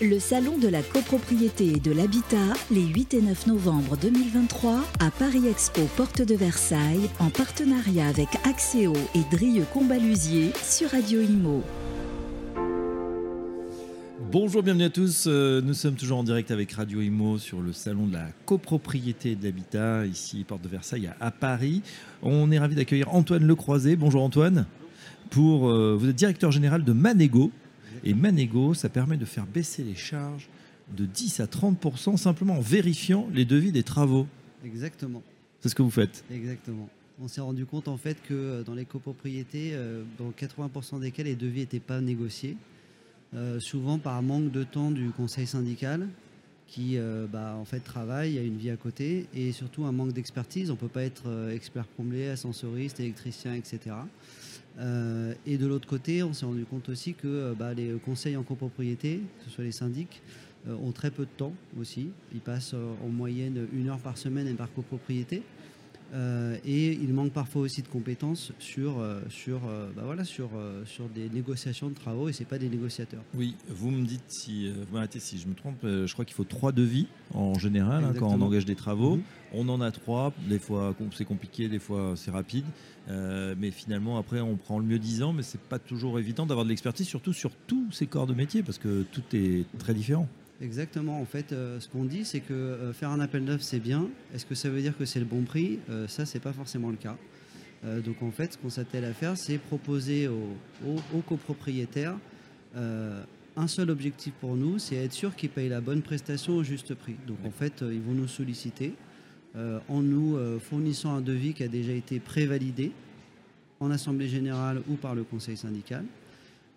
Le salon de la copropriété et de l'habitat, les 8 et 9 novembre 2023, à Paris Expo Porte de Versailles, en partenariat avec Axéo et Drieux Combalusier sur Radio Imo. Bonjour, bienvenue à tous. Euh, Nous sommes toujours en direct avec Radio Imo sur le salon de la copropriété et de l'habitat, ici Porte de Versailles à Paris. On est ravi d'accueillir Antoine Lecroisé. Bonjour Antoine. Pour, euh, vous êtes directeur général de Manego. Et Manego, ça permet de faire baisser les charges de 10 à 30% simplement en vérifiant les devis des travaux. Exactement, C'est ce que vous faites. exactement. On s'est rendu compte en fait que euh, dans les copropriétés, euh, dans 80% des cas, les devis n'étaient pas négociés. Euh, souvent par manque de temps du conseil syndical qui euh, bah, en fait travaille, il y a une vie à côté et surtout un manque d'expertise. On ne peut pas être expert comblé, ascensoriste, électricien, etc. Euh, et de l'autre côté, on s'est rendu compte aussi que euh, bah, les conseils en copropriété, que ce soit les syndics, euh, ont très peu de temps aussi. Ils passent en moyenne une heure par semaine et par copropriété. Euh, et il manque parfois aussi de compétences sur, euh, sur, euh, bah voilà, sur, sur des négociations de travaux et c'est pas des négociateurs. Oui, vous me dites si vous m'arrêtez si je me trompe. je crois qu'il faut trois devis en général hein, quand on engage des travaux. Mhm. On en a trois. Des fois c'est compliqué, des fois c'est rapide. Euh, mais finalement après on prend le mieux disant, mais c'est pas toujours évident d'avoir de l'expertise, surtout sur tous ces corps de métier parce que tout est très différent. Exactement. En fait, euh, ce qu'on dit, c'est que euh, faire un appel d'offres, c'est bien. Est-ce que ça veut dire que c'est le bon prix? Euh, Ça, c'est pas forcément le cas. Euh, donc, en fait, ce qu'on s'attelle à faire, c'est proposer aux, aux- copropriétaires un seul objectif pour nous, c'est être sûr qu'ils payent la bonne prestation au juste prix. Donc, en fait, ils vont nous solliciter en nous fournissant un devis qui a déjà été prévalidé en assemblée générale ou par le conseil syndical.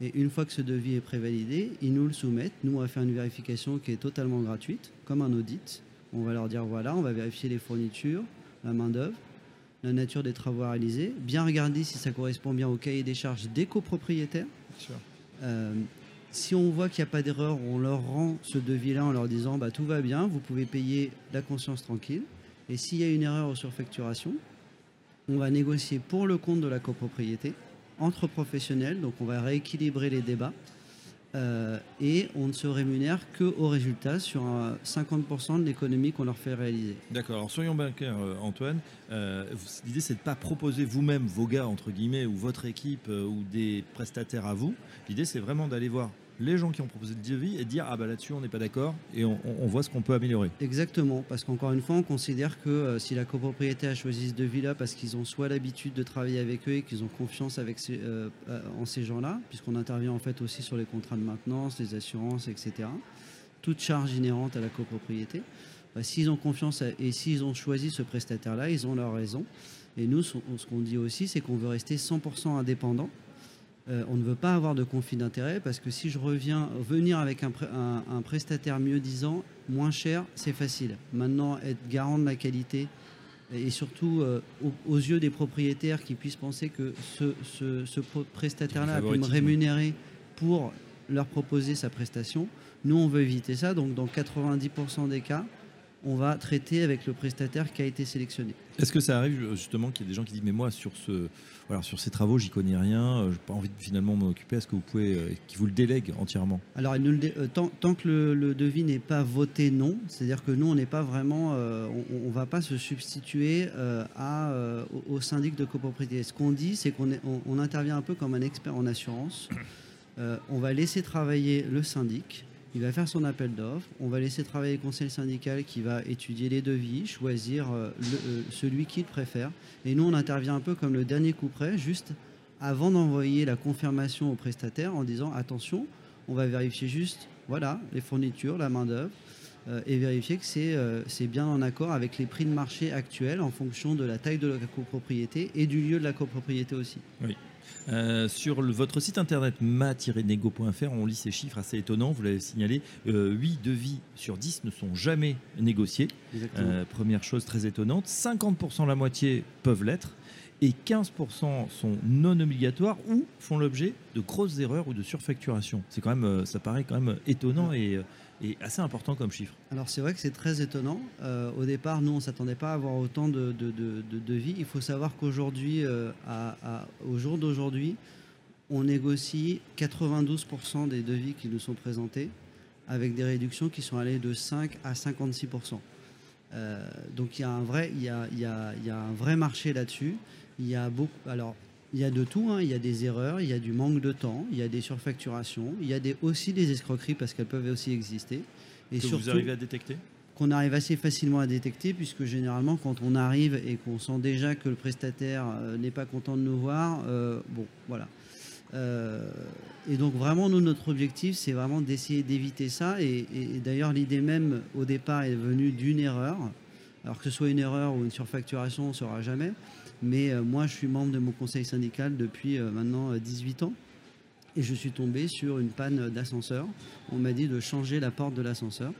Et une fois que ce devis est prévalidé, ils nous le soumettent. Nous, on va faire une vérification qui est totalement gratuite, comme un audit. On va leur dire voilà, on va vérifier les fournitures, la main-d'œuvre, la nature des travaux à réaliser, bien regarder si ça correspond bien au cahier des charges des copropriétaires. Euh, si on voit qu'il n'y a pas d'erreur, on leur rend ce devis-là en leur disant bah, tout va bien, vous pouvez payer la conscience tranquille. Et s'il y a une erreur sur surfacturation, on va négocier pour le compte de la copropriété entre professionnels, donc on va rééquilibrer les débats. euh, et on ne se rémunère que au résultat sur un 50% de l'économie qu'on leur fait réaliser. D'accord. Alors soyons bien clairs, euh, Antoine. Euh, L'idée c'est de pas proposer vous-même vos gars entre guillemets ou votre équipe euh, ou des prestataires à vous. L'idée c'est vraiment d'aller voir les gens qui ont proposé le devis et dire ah bah là-dessus on n'est pas d'accord et on, voit ce qu'on peut améliorer. Exactement, parce qu'encore une fois, on considère que euh, si la copropriété a choisi ce devis-là parce qu'ils ont soit l'habitude de travailler avec eux et qu'ils ont confiance euh, euh, en ces gens-là, puisqu'on intervient en fait aussi sur les contrats de maintenance, les assurances, etc. Toute charge inhérente à la copropriété. bah, s'ils ont confiance et s'ils ont choisi ce prestataire-là, ils ont leur raison. Et nous, ce qu'on dit aussi, c'est qu'on veut rester 100% indépendant. Euh, on ne veut pas avoir de conflit d'intérêt parce que si je reviens venir avec un, pré- un- un prestataire mieux disant, moins cher, c'est facile. Maintenant, être garant de la qualité et surtout euh, aux, aux yeux des propriétaires qui puissent penser que ce, ce- ce pro- prestataire-là a pu me rémunérer pour leur proposer sa prestation, nous on veut éviter ça. Donc dans 90% des cas, on va traiter avec le prestataire qui a été sélectionné. Est-ce que ça arrive justement qu'il y ait des gens qui disent mais moi sur ce voilà sur ces travaux j'y connais rien, euh, j'ai pas envie de finalement m'en occuper. Est-ce que vous pouvez euh, qui vous le délèguent entièrement? Alors, il nous le dé- euh, tant, tant que le, le devis n'est pas voté non, c'est-à-dire que nous, on n'est pas vraiment, euh, on ne va pas se substituer euh, à, au, syndic de copropriété. Ce qu'on dit, c'est qu'on est- on, on intervient un peu comme un expert en assurance. On va laisser travailler le syndic. Il va faire son appel d'offres. On va laisser travailler le conseil syndical qui va étudier les devis, choisir euh, euh, celui qu'il préfère. Et nous, on intervient un peu comme le dernier coup près, juste avant d'envoyer la confirmation au prestataire en disant attention, on va vérifier juste voilà, les fournitures, la main-d'œuvre, et vérifier que c'est euh, c'est bien en accord avec les prix de marché actuels en fonction de la taille de la copropriété et du lieu de la copropriété aussi. Euh, sur le- votre site internet ma-nego.fr, on lit ces chiffres assez étonnants. Vous l'avez signalé, euh, 8 devis sur 10 ne sont jamais négociés. Euh, première chose très étonnante, 50% la moitié peuvent l'être et 15% sont non obligatoires ou font l'objet de grosses erreurs ou de surfacturation. C'est quand même, euh, ça paraît quand même étonnant et, euh, et assez important comme chiffre. Alors c'est vrai que c'est très étonnant. Euh, au départ, nous, on ne s'attendait pas à avoir autant de, de, de- de devis. Il faut savoir qu'aujourd'hui, euh, au jour d'aujourd'hui, on négocie 92% des devis qui nous sont présentés avec des réductions qui sont allées de 5 à 56 euh, donc il y a un vrai, il y a, il y a, il y a un vrai marché là-dessus. Il y a beaucoup, alors il y a de tout. Hein. Il y a des erreurs, il y a du manque de temps, il y a des surfacturations, il y a des, aussi des escroqueries parce qu'elles peuvent aussi exister. Et que vous arrivez à détecter? qu'on arrive assez facilement à détecter, puisque généralement, quand on arrive et qu'on sent déjà que le prestataire euh, n'est pas content de nous voir, euh, bon, voilà. Euh, et donc vraiment, nous, notre objectif, c'est vraiment d'essayer d'éviter ça. Et, d'ailleurs, l'idée même, au départ, est venue d'une erreur. Alors que ce soit une erreur ou une surfacturation, on ne saura jamais. Mais euh, moi, je suis membre de mon conseil syndical depuis euh, maintenant 18 ans. Et je suis tombé sur une panne d'ascenseur. On m'a dit de changer la porte de l'ascenseur.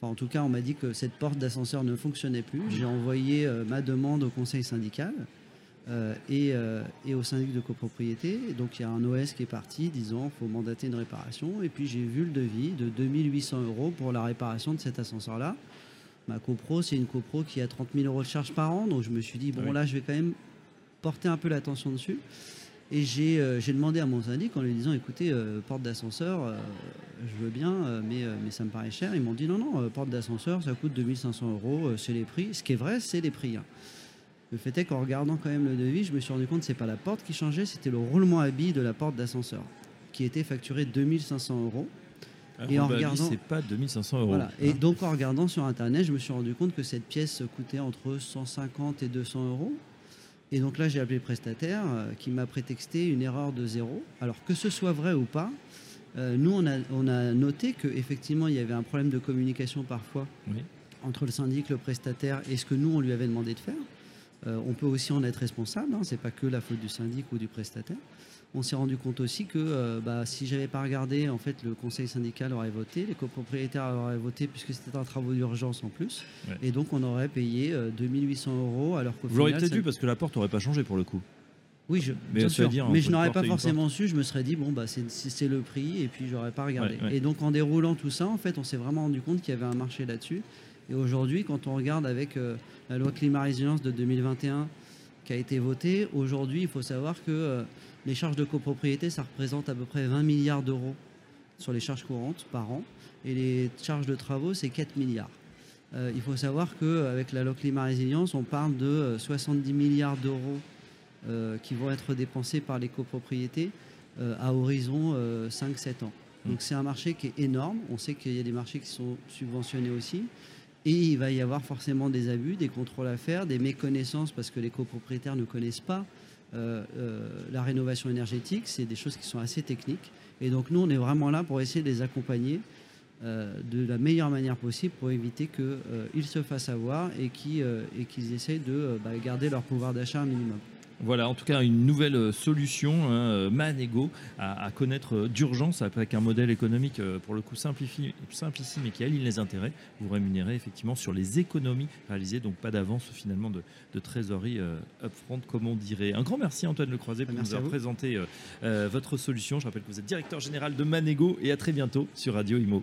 Enfin, en tout cas, on m'a dit que cette porte d'ascenseur ne fonctionnait plus. J'ai envoyé ma demande au conseil syndical. Euh, euh, et, au syndic de copropriété. donc il y a un OS qui est parti disant qu'il faut mandater une réparation. Et puis j'ai vu le devis de 2800 euros pour la réparation de cet ascenseur-là. Ma copro, c'est une copro qui a 30 000 euros de charges par an. Donc je me suis dit, bon là, je vais quand même porter un peu l'attention dessus. Et j'ai euh, demandé à mon syndic en lui disant, écoutez, porte d'ascenseur, je veux bien, mais, mais ça me paraît cher. Ils m'ont dit, non, non, porte d'ascenseur, ça coûte 2500 euros, c'est les prix. Ce qui est vrai, c'est les prix. Hein. Le fait est qu'en regardant quand même le devis, je me suis rendu compte que ce n'est pas la porte qui changeait, c'était le roulement à billes de la porte d'ascenseur, qui était facturé 2500 euros. et en regardant, c'est pas 2500 euros. Et donc en regardant sur internet, je me suis rendu compte que cette pièce coûtait entre 150 et 200 euros. Et donc là, j'ai appelé le prestataire euh, qui m'a prétexté une erreur de zéro. Alors que ce soit vrai ou pas, euh, nous, on a, on a noté qu'effectivement, il y avait un problème de communication parfois entre le syndic, le prestataire et ce que nous, on lui avait demandé de faire. Euh, on peut aussi en être responsable, hein, ce n'est pas que la faute du syndic ou du prestataire. On s'est rendu compte aussi que euh, bah, si j'avais pas regardé, en fait, le conseil syndical aurait voté, les copropriétaires auraient voté puisque c'était un travaux d'urgence en plus, et donc on aurait payé 2800 euh, euros alors Vous l'auriez peut-être dû parce que la porte n'aurait pas changé pour le coup. Oui, je, mais, bien sûr. mais je n'aurais pas forcément su. Je me serais dit bon bah c'est le prix et puis j'aurais pas regardé. Et donc en déroulant tout ça, en fait, on s'est vraiment rendu compte qu'il y avait un marché là-dessus et aujourd'hui, quand on regarde avec euh, la loi climat résilience de 2021 qui a été votée, aujourd'hui, il faut savoir que euh, les charges de copropriété, ça représente à peu près 20 milliards d'euros sur les charges courantes par an. Et les charges de travaux, c'est 4 milliards. Euh, il faut savoir qu'avec la loi climat résilience, on parle de 70 milliards d'euros qui vont être dépensés par les copropriétés à horizon 5-7 ans. Donc mmh. c'est un marché qui est énorme. On sait qu'il y a des marchés qui sont subventionnés aussi. Et il va y avoir forcément des abus, des contrôles à faire, des méconnaissances parce que les copropriétaires ne connaissent pas euh, euh, la rénovation énergétique. C'est des choses qui sont assez techniques. Et donc nous, on est vraiment là pour essayer de les accompagner euh, de la meilleure manière possible pour éviter qu'ils se fassent avoir et qu'ils essayent de bah, garder leur pouvoir d'achat minimum. Voilà, en tout cas, une nouvelle euh, solution, hein, euh, Manego, à, connaître euh, d'urgence avec un modèle économique pour le coup simplissime et qui aligne les intérêts. Vous rémunérez effectivement sur les économies réalisées, donc pas d'avance finalement de, trésorerie upfront, comme on dirait. Un grand merci Antoine Lecroisé pour nous avoir présenté votre solution. Je rappelle que vous êtes directeur général de Manego et à très bientôt sur Radio Imo.